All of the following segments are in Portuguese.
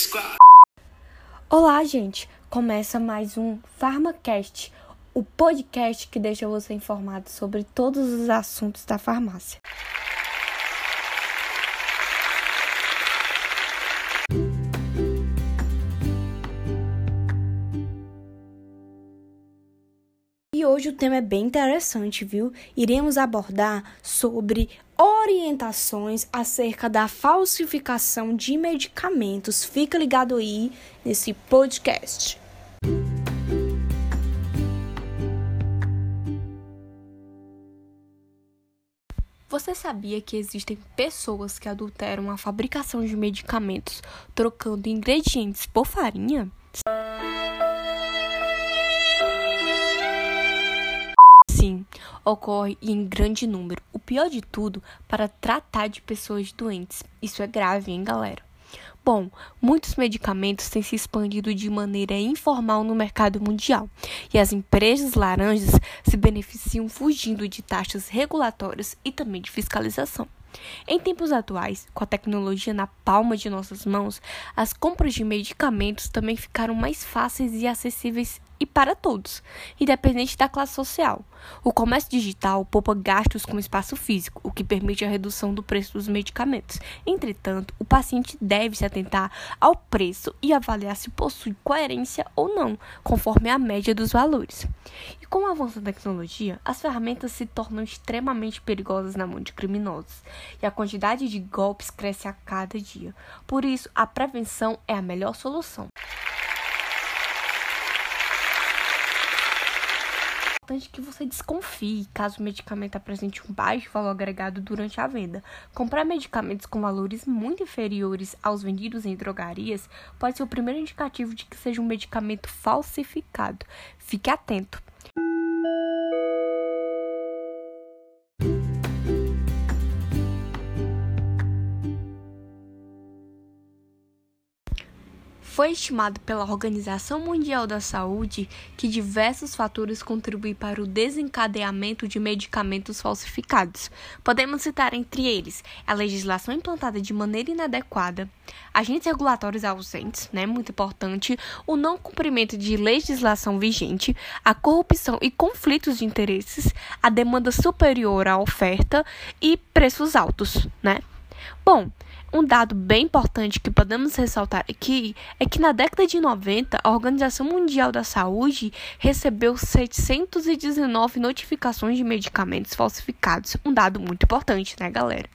Squad. Olá, gente! Começa mais um PharmaCast, o podcast que deixa você informado sobre todos os assuntos da farmácia. Hoje o tema é bem interessante, viu? Iremos abordar sobre orientações acerca da falsificação de medicamentos. Fica ligado aí nesse podcast. Você sabia que existem pessoas que adulteram a fabricação de medicamentos trocando ingredientes por farinha? Ocorre em grande número. O pior de tudo, para tratar de pessoas doentes. Isso é grave, hein, galera? Bom, muitos medicamentos têm se expandido de maneira informal no mercado mundial e as empresas laranjas se beneficiam fugindo de taxas regulatórias e também de fiscalização. Em tempos atuais, com a tecnologia na palma de nossas mãos, as compras de medicamentos também ficaram mais fáceis e acessíveis e para todos, independente da classe social. O comércio digital poupa gastos com espaço físico, o que permite a redução do preço dos medicamentos. Entretanto, o paciente deve se atentar ao preço e avaliar se possui coerência ou não, conforme a média dos valores. E com o avanço da tecnologia, as ferramentas se tornam extremamente perigosas na mão de criminosos, e a quantidade de golpes cresce a cada dia. Por isso, a prevenção é a melhor solução. Importante que você desconfie caso o medicamento apresente um baixo valor agregado durante a venda. Comprar medicamentos com valores muito inferiores aos vendidos em drogarias pode ser o primeiro indicativo de que seja um medicamento falsificado. Fique atento. Foi estimado pela Organização Mundial da Saúde que diversos fatores contribuem para o desencadeamento de medicamentos falsificados. Podemos citar entre eles a legislação implantada de maneira inadequada, agentes regulatórios ausentes, né, muito importante, o não cumprimento de legislação vigente, a corrupção e conflitos de interesses, a demanda superior à oferta e preços altos, né? Bom, um dado bem importante que podemos ressaltar aqui é que na década de 90, a Organização Mundial da Saúde recebeu 719 notificações de medicamentos falsificados, um dado muito importante, né, galera?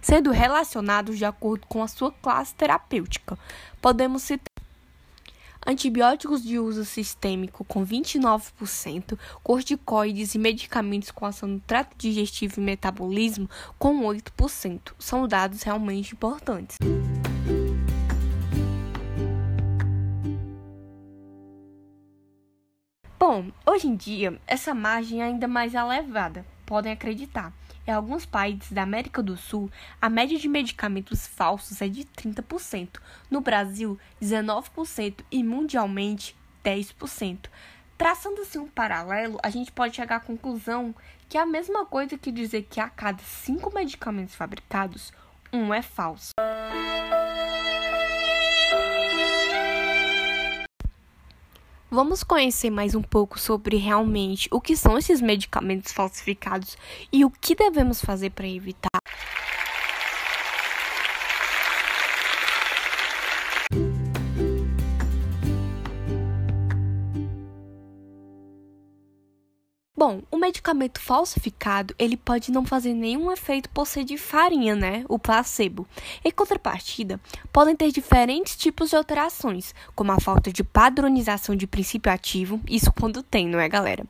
Sendo relacionados de acordo com a sua classe terapêutica. Podemos citar antibióticos de uso sistêmico com 29%, corticoides e medicamentos com ação no trato digestivo e metabolismo com 8%. São dados realmente importantes. Bom, hoje em dia, essa margem é ainda mais elevada, podem acreditar. Em alguns países da América do Sul, a média de medicamentos falsos é de 30%, no Brasil, 19% e mundialmente, 10%. Traçando assim um paralelo, a gente pode chegar à conclusão que é a mesma coisa que dizer que a cada cinco medicamentos fabricados, um é falso. Vamos conhecer mais um pouco sobre realmente o que são esses medicamentos falsificados e o que devemos fazer para evitar. Bom, o medicamento falsificado, ele pode não fazer nenhum efeito por ser de farinha, né? O placebo. Em contrapartida, podem ter diferentes tipos de alterações, como a falta de padronização de princípio ativo, isso quando tem, não é, galera?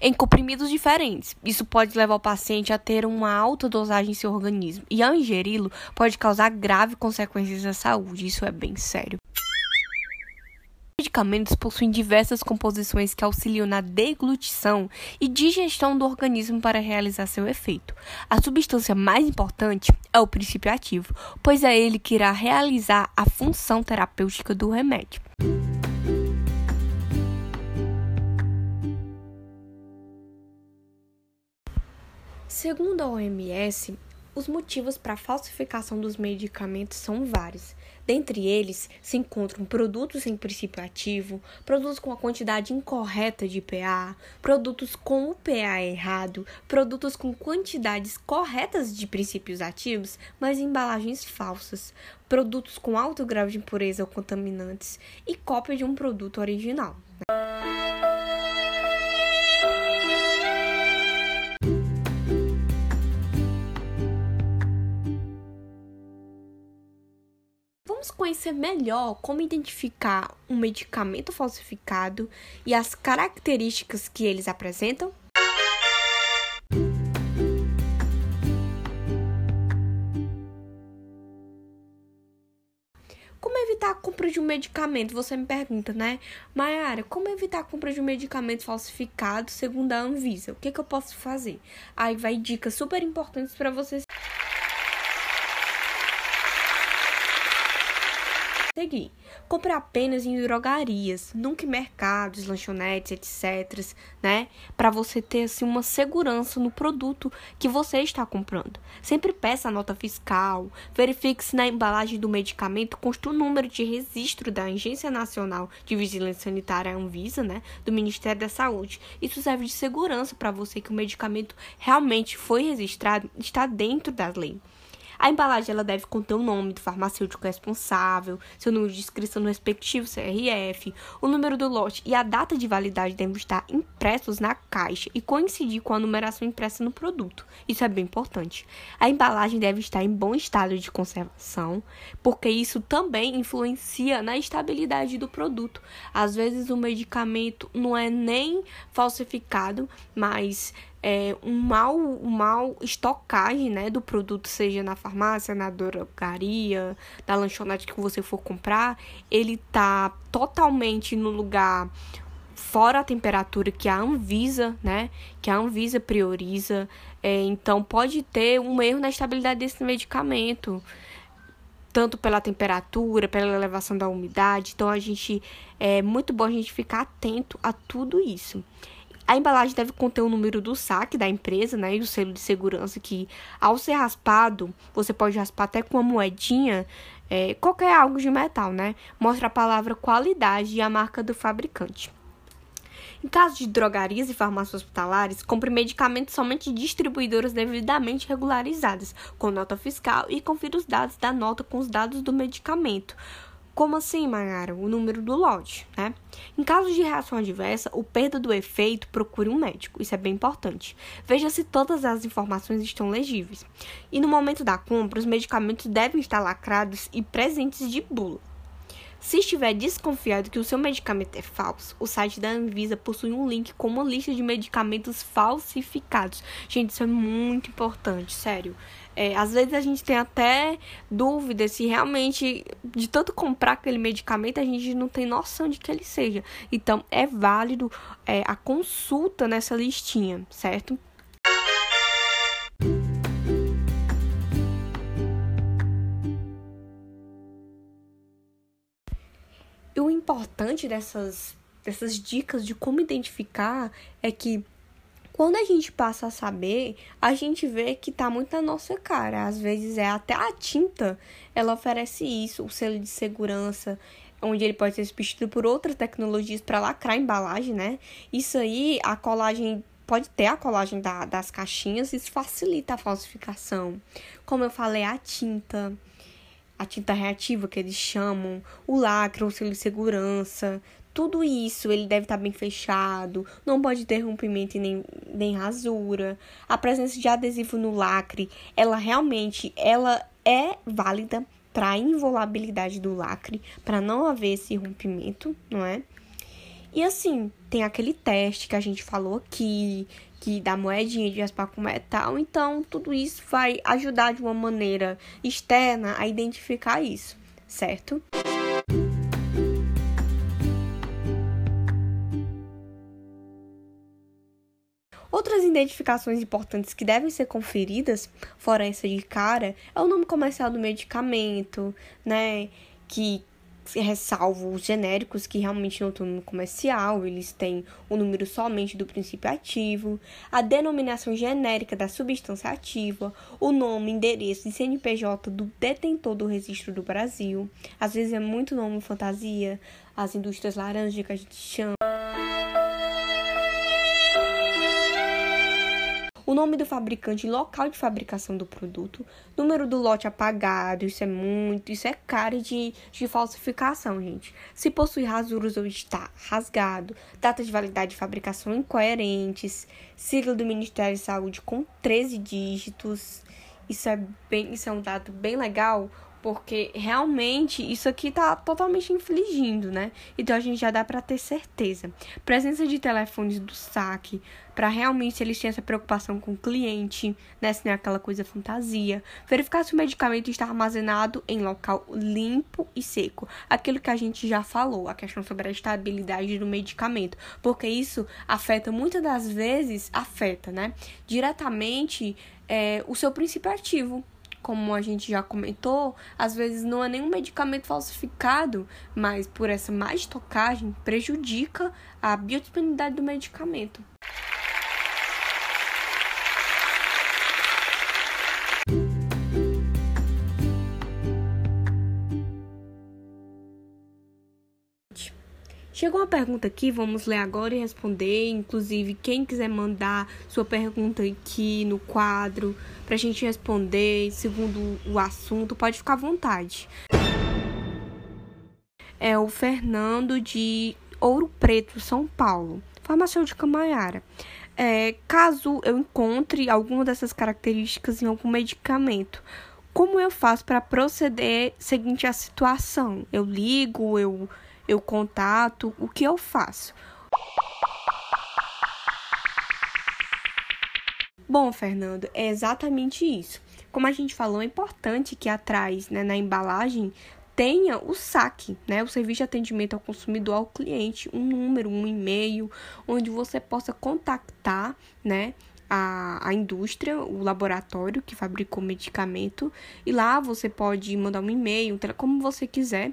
Em comprimidos diferentes, isso pode levar o paciente a ter uma alta dosagem em seu organismo, e ao ingeri-lo, pode causar graves consequências à saúde, isso é bem sério medicamentos possuem diversas composições que auxiliam na deglutição e digestão do organismo para realizar seu efeito. A substância mais importante é o princípio ativo, pois é ele que irá realizar a função terapêutica do remédio. Segundo a OMS, Os motivos para a falsificação dos medicamentos são vários. Dentre eles se encontram produtos sem princípio ativo, produtos com a quantidade incorreta de PA, produtos com o PA errado, produtos com quantidades corretas de princípios ativos, mas embalagens falsas, produtos com alto grau de impureza ou contaminantes e cópia de um produto original. Conhecer melhor como identificar um medicamento falsificado e as características que eles apresentam? Como evitar a compra de um medicamento? Você me pergunta, né? Mayara, como evitar a compra de um medicamento falsificado segundo a Anvisa? O que, que eu posso fazer? Aí vai dicas super importantes para vocês Compre apenas em drogarias, nunca em mercados, lanchonetes, etc, né? Para você ter assim uma segurança no produto que você está comprando. Sempre peça a nota fiscal, verifique se na embalagem do medicamento consta o número de registro da Agência Nacional de Vigilância Sanitária Anvisa, né, do Ministério da Saúde. Isso serve de segurança para você que o medicamento realmente foi registrado, está dentro da lei. A embalagem ela deve conter o nome do farmacêutico responsável, seu número de inscrição no respectivo CRF, o número do lote e a data de validade devem estar impressos na caixa e coincidir com a numeração impressa no produto. Isso é bem importante. A embalagem deve estar em bom estado de conservação, porque isso também influencia na estabilidade do produto. Às vezes o medicamento não é nem falsificado, mas é, um mal, um mal estocagem né, do produto, seja na farmácia, na drogaria, na lanchonete que você for comprar, ele tá totalmente no lugar fora a temperatura que a Anvisa, né, que a Anvisa prioriza, é, então pode ter um erro na estabilidade desse medicamento tanto pela temperatura, pela elevação da umidade. Então a gente é muito bom a gente ficar atento a tudo isso. A embalagem deve conter o número do saque da empresa, né, e o selo de segurança que, ao ser raspado, você pode raspar até com uma moedinha, é, qualquer algo de metal, né, mostra a palavra qualidade e a marca do fabricante. Em caso de drogarias e farmácias hospitalares, compre medicamentos somente de distribuidoras devidamente regularizadas, com nota fiscal e confira os dados da nota com os dados do medicamento. Como assim, Mayara? O número do lote, né? Em caso de reação adversa ou perda do efeito, procure um médico. Isso é bem importante. Veja se todas as informações estão legíveis. E no momento da compra, os medicamentos devem estar lacrados e presentes de bula. Se estiver desconfiado que o seu medicamento é falso, o site da Anvisa possui um link com uma lista de medicamentos falsificados. Gente, isso é muito importante, sério. É, às vezes a gente tem até dúvida se realmente, de tanto comprar aquele medicamento, a gente não tem noção de que ele seja. Então, é válido é, a consulta nessa listinha, certo? E o importante dessas, dessas dicas de como identificar é que quando a gente passa a saber, a gente vê que tá muito na nossa cara. Às vezes é até a tinta, ela oferece isso, o selo de segurança, onde ele pode ser substituído por outras tecnologias para lacrar a embalagem, né? Isso aí, a colagem pode ter a colagem da, das caixinhas, isso facilita a falsificação. Como eu falei, a tinta a tinta reativa que eles chamam, o lacre, o selo de segurança, tudo isso ele deve estar bem fechado, não pode ter rompimento nem, nem rasura. A presença de adesivo no lacre, ela realmente ela é válida para a involabilidade do lacre, para não haver esse rompimento, não é? E assim, tem aquele teste que a gente falou aqui, que dá moedinha de raspar com metal. Então, tudo isso vai ajudar de uma maneira externa a identificar isso, certo? Identificações importantes que devem ser conferidas, fora essa de cara, é o nome comercial do medicamento, né? Que ressalvo os genéricos que realmente não estão no comercial, eles têm o número somente do princípio ativo, a denominação genérica da substância ativa, o nome, endereço e CNPJ do detentor do registro do Brasil. Às vezes é muito nome fantasia, as indústrias laranjas que a gente chama. Nome do fabricante, local de fabricação do produto, número do lote apagado, isso é muito, isso é cara de, de falsificação, gente. Se possui rasuras ou está rasgado, data de validade de fabricação incoerentes, sigla do Ministério de Saúde com 13 dígitos. Isso é bem, isso é um dado bem legal, porque realmente isso aqui tá totalmente infligindo, né? Então a gente já dá para ter certeza. Presença de telefones do saque, para realmente eles têm essa preocupação com o cliente, né? Se não é aquela coisa fantasia. Verificar se o medicamento está armazenado em local limpo e seco. Aquilo que a gente já falou, a questão sobre a estabilidade do medicamento. Porque isso afeta, muitas das vezes, afeta, né? Diretamente é, o seu princípio ativo como a gente já comentou, às vezes não é nenhum medicamento falsificado, mas por essa má estocagem prejudica a biodisponibilidade do medicamento. Chegou uma pergunta aqui, vamos ler agora e responder. Inclusive, quem quiser mandar sua pergunta aqui no quadro para a gente responder segundo o assunto, pode ficar à vontade. É o Fernando de Ouro Preto, São Paulo, farmacêutica Maiara. É, caso eu encontre alguma dessas características em algum medicamento, como eu faço para proceder seguinte a situação? Eu ligo, eu eu contato, o que eu faço? Bom, Fernando, é exatamente isso. Como a gente falou, é importante que atrás, né, na embalagem, tenha o saque, né, o serviço de atendimento ao consumidor, ao cliente, um número, um e-mail, onde você possa contactar, né, a, a indústria, o laboratório que fabricou o medicamento, e lá você pode mandar um e-mail, como você quiser,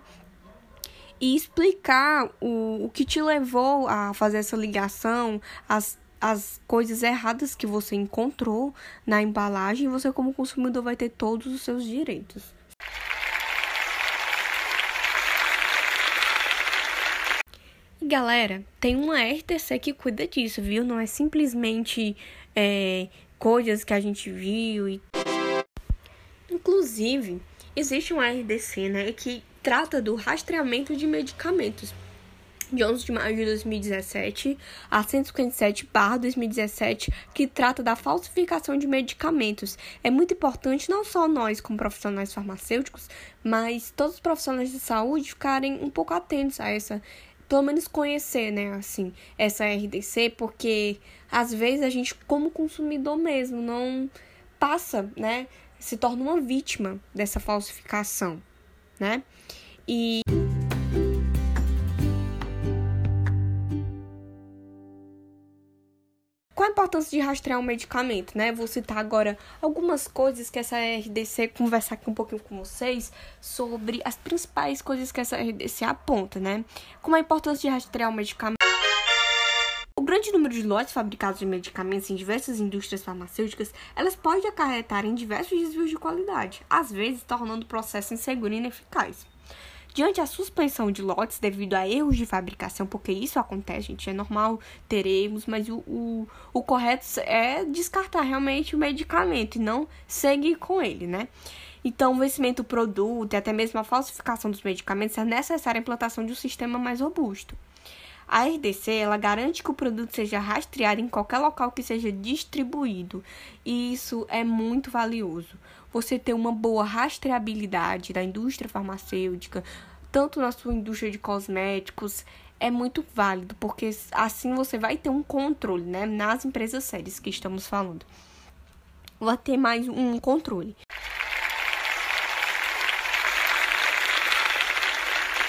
e explicar o, o que te levou a fazer essa ligação, as, as coisas erradas que você encontrou na embalagem, você, como consumidor, vai ter todos os seus direitos. E galera, tem uma RTC que cuida disso, viu? Não é simplesmente é, coisas que a gente viu e. Inclusive, existe uma RDC, né, que trata do rastreamento de medicamentos. De 11 de maio de 2017 a 157/2017, que trata da falsificação de medicamentos. É muito importante não só nós como profissionais farmacêuticos, mas todos os profissionais de saúde ficarem um pouco atentos a essa pelo menos conhecer, né, assim, essa RDC, porque às vezes a gente, como consumidor mesmo, não passa, né, se torna uma vítima dessa falsificação né? E Qual a importância de rastrear um medicamento, né? Vou citar agora algumas coisas que essa RDC conversar aqui um pouquinho com vocês sobre as principais coisas que essa RDC aponta, né? Como a importância de rastrear um medicamento. O grande número de lotes fabricados de medicamentos em diversas indústrias farmacêuticas, elas podem acarretar em diversos desvios de qualidade, às vezes tornando o processo inseguro e ineficaz. Diante a suspensão de lotes devido a erros de fabricação, porque isso acontece, gente, é normal teremos, mas o, o, o correto é descartar realmente o medicamento e não seguir com ele, né? Então, o vencimento do produto e até mesmo a falsificação dos medicamentos é necessária a implantação de um sistema mais robusto. A RDC ela garante que o produto seja rastreado em qualquer local que seja distribuído, e isso é muito valioso. Você ter uma boa rastreabilidade da indústria farmacêutica, tanto na sua indústria de cosméticos, é muito válido, porque assim você vai ter um controle, né, nas empresas sérias que estamos falando. Vai ter mais um controle.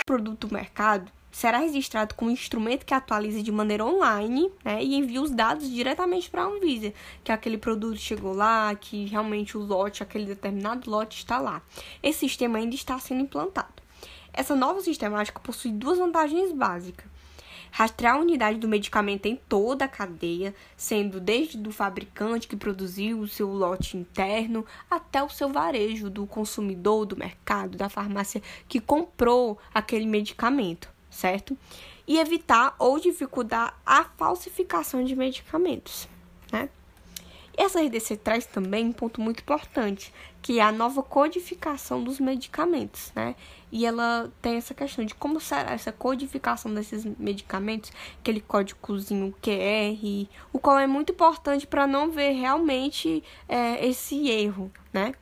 Produto mercado será registrado com um instrumento que atualize de maneira online né, e envie os dados diretamente para a Anvisa, que aquele produto chegou lá, que realmente o lote, aquele determinado lote está lá. Esse sistema ainda está sendo implantado. Essa nova sistemática possui duas vantagens básicas. Rastrear a unidade do medicamento em toda a cadeia, sendo desde do fabricante que produziu o seu lote interno até o seu varejo do consumidor, do mercado, da farmácia que comprou aquele medicamento, certo? E evitar ou dificultar a falsificação de medicamentos, né? Essa RDC traz também um ponto muito importante, que é a nova codificação dos medicamentos, né? E ela tem essa questão de como será essa codificação desses medicamentos, aquele códigozinho QR, o qual é muito importante para não ver realmente é, esse erro, né?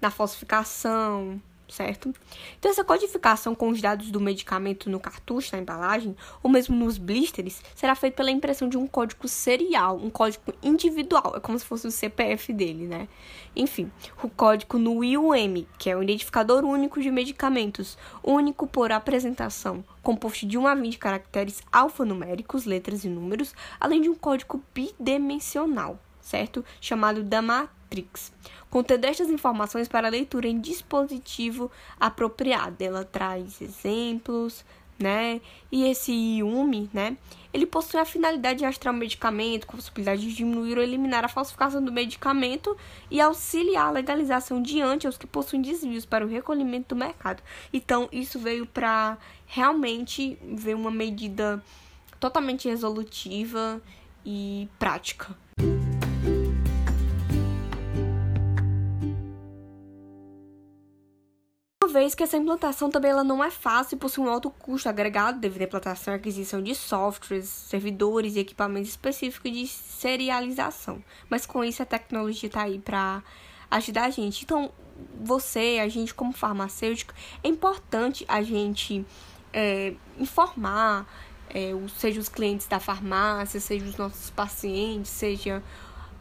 Na falsificação, certo? Então, essa codificação com os dados do medicamento no cartucho, na embalagem, ou mesmo nos blisters, será feita pela impressão de um código serial, um código individual, é como se fosse o CPF dele, né? Enfim, o código no IUM, que é o Identificador Único de Medicamentos, único por apresentação, composto de 1 a 20 caracteres alfanuméricos, letras e números, além de um código bidimensional, certo? Chamado da Matrix contendo estas informações para leitura em dispositivo apropriado. Ela traz exemplos, né? E esse IUMI, né? Ele possui a finalidade de rastrear o medicamento, com a possibilidade de diminuir ou eliminar a falsificação do medicamento e auxiliar a legalização diante aos que possuem desvios para o recolhimento do mercado. Então, isso veio para realmente ver uma medida totalmente resolutiva e prática. Vez que essa implantação também ela não é fácil e possui um alto custo agregado devido à implantação e aquisição de softwares, servidores e equipamentos específicos de serialização. Mas com isso a tecnologia está aí para ajudar a gente. Então, você, a gente como farmacêutico, é importante a gente é, informar, é, seja os clientes da farmácia, seja os nossos pacientes, seja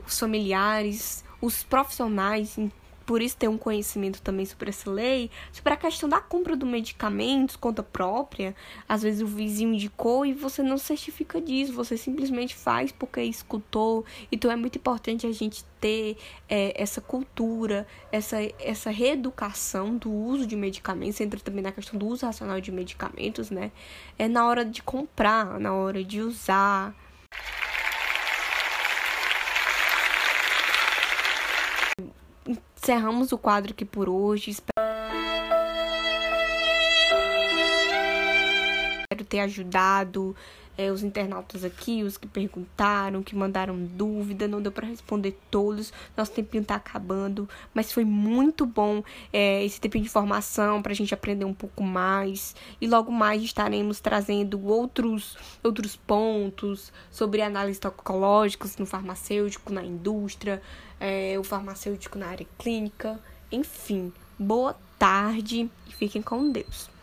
os familiares, os profissionais por isso ter um conhecimento também sobre essa lei, sobre a questão da compra do medicamento, conta própria. Às vezes o vizinho indicou e você não certifica disso, você simplesmente faz porque escutou. Então é muito importante a gente ter é, essa cultura, essa, essa reeducação do uso de medicamentos, entra também na questão do uso racional de medicamentos, né? É na hora de comprar, na hora de usar. Encerramos o quadro aqui por hoje. Espero ter ajudado é, os internautas aqui, os que perguntaram, que mandaram dúvida, não deu para responder todos, nosso tempinho tá acabando, mas foi muito bom é, esse tempinho de formação para a gente aprender um pouco mais e logo mais estaremos trazendo outros, outros pontos sobre análises toxicológicas no farmacêutico, na indústria, é, o farmacêutico na área clínica, enfim, boa tarde e fiquem com Deus.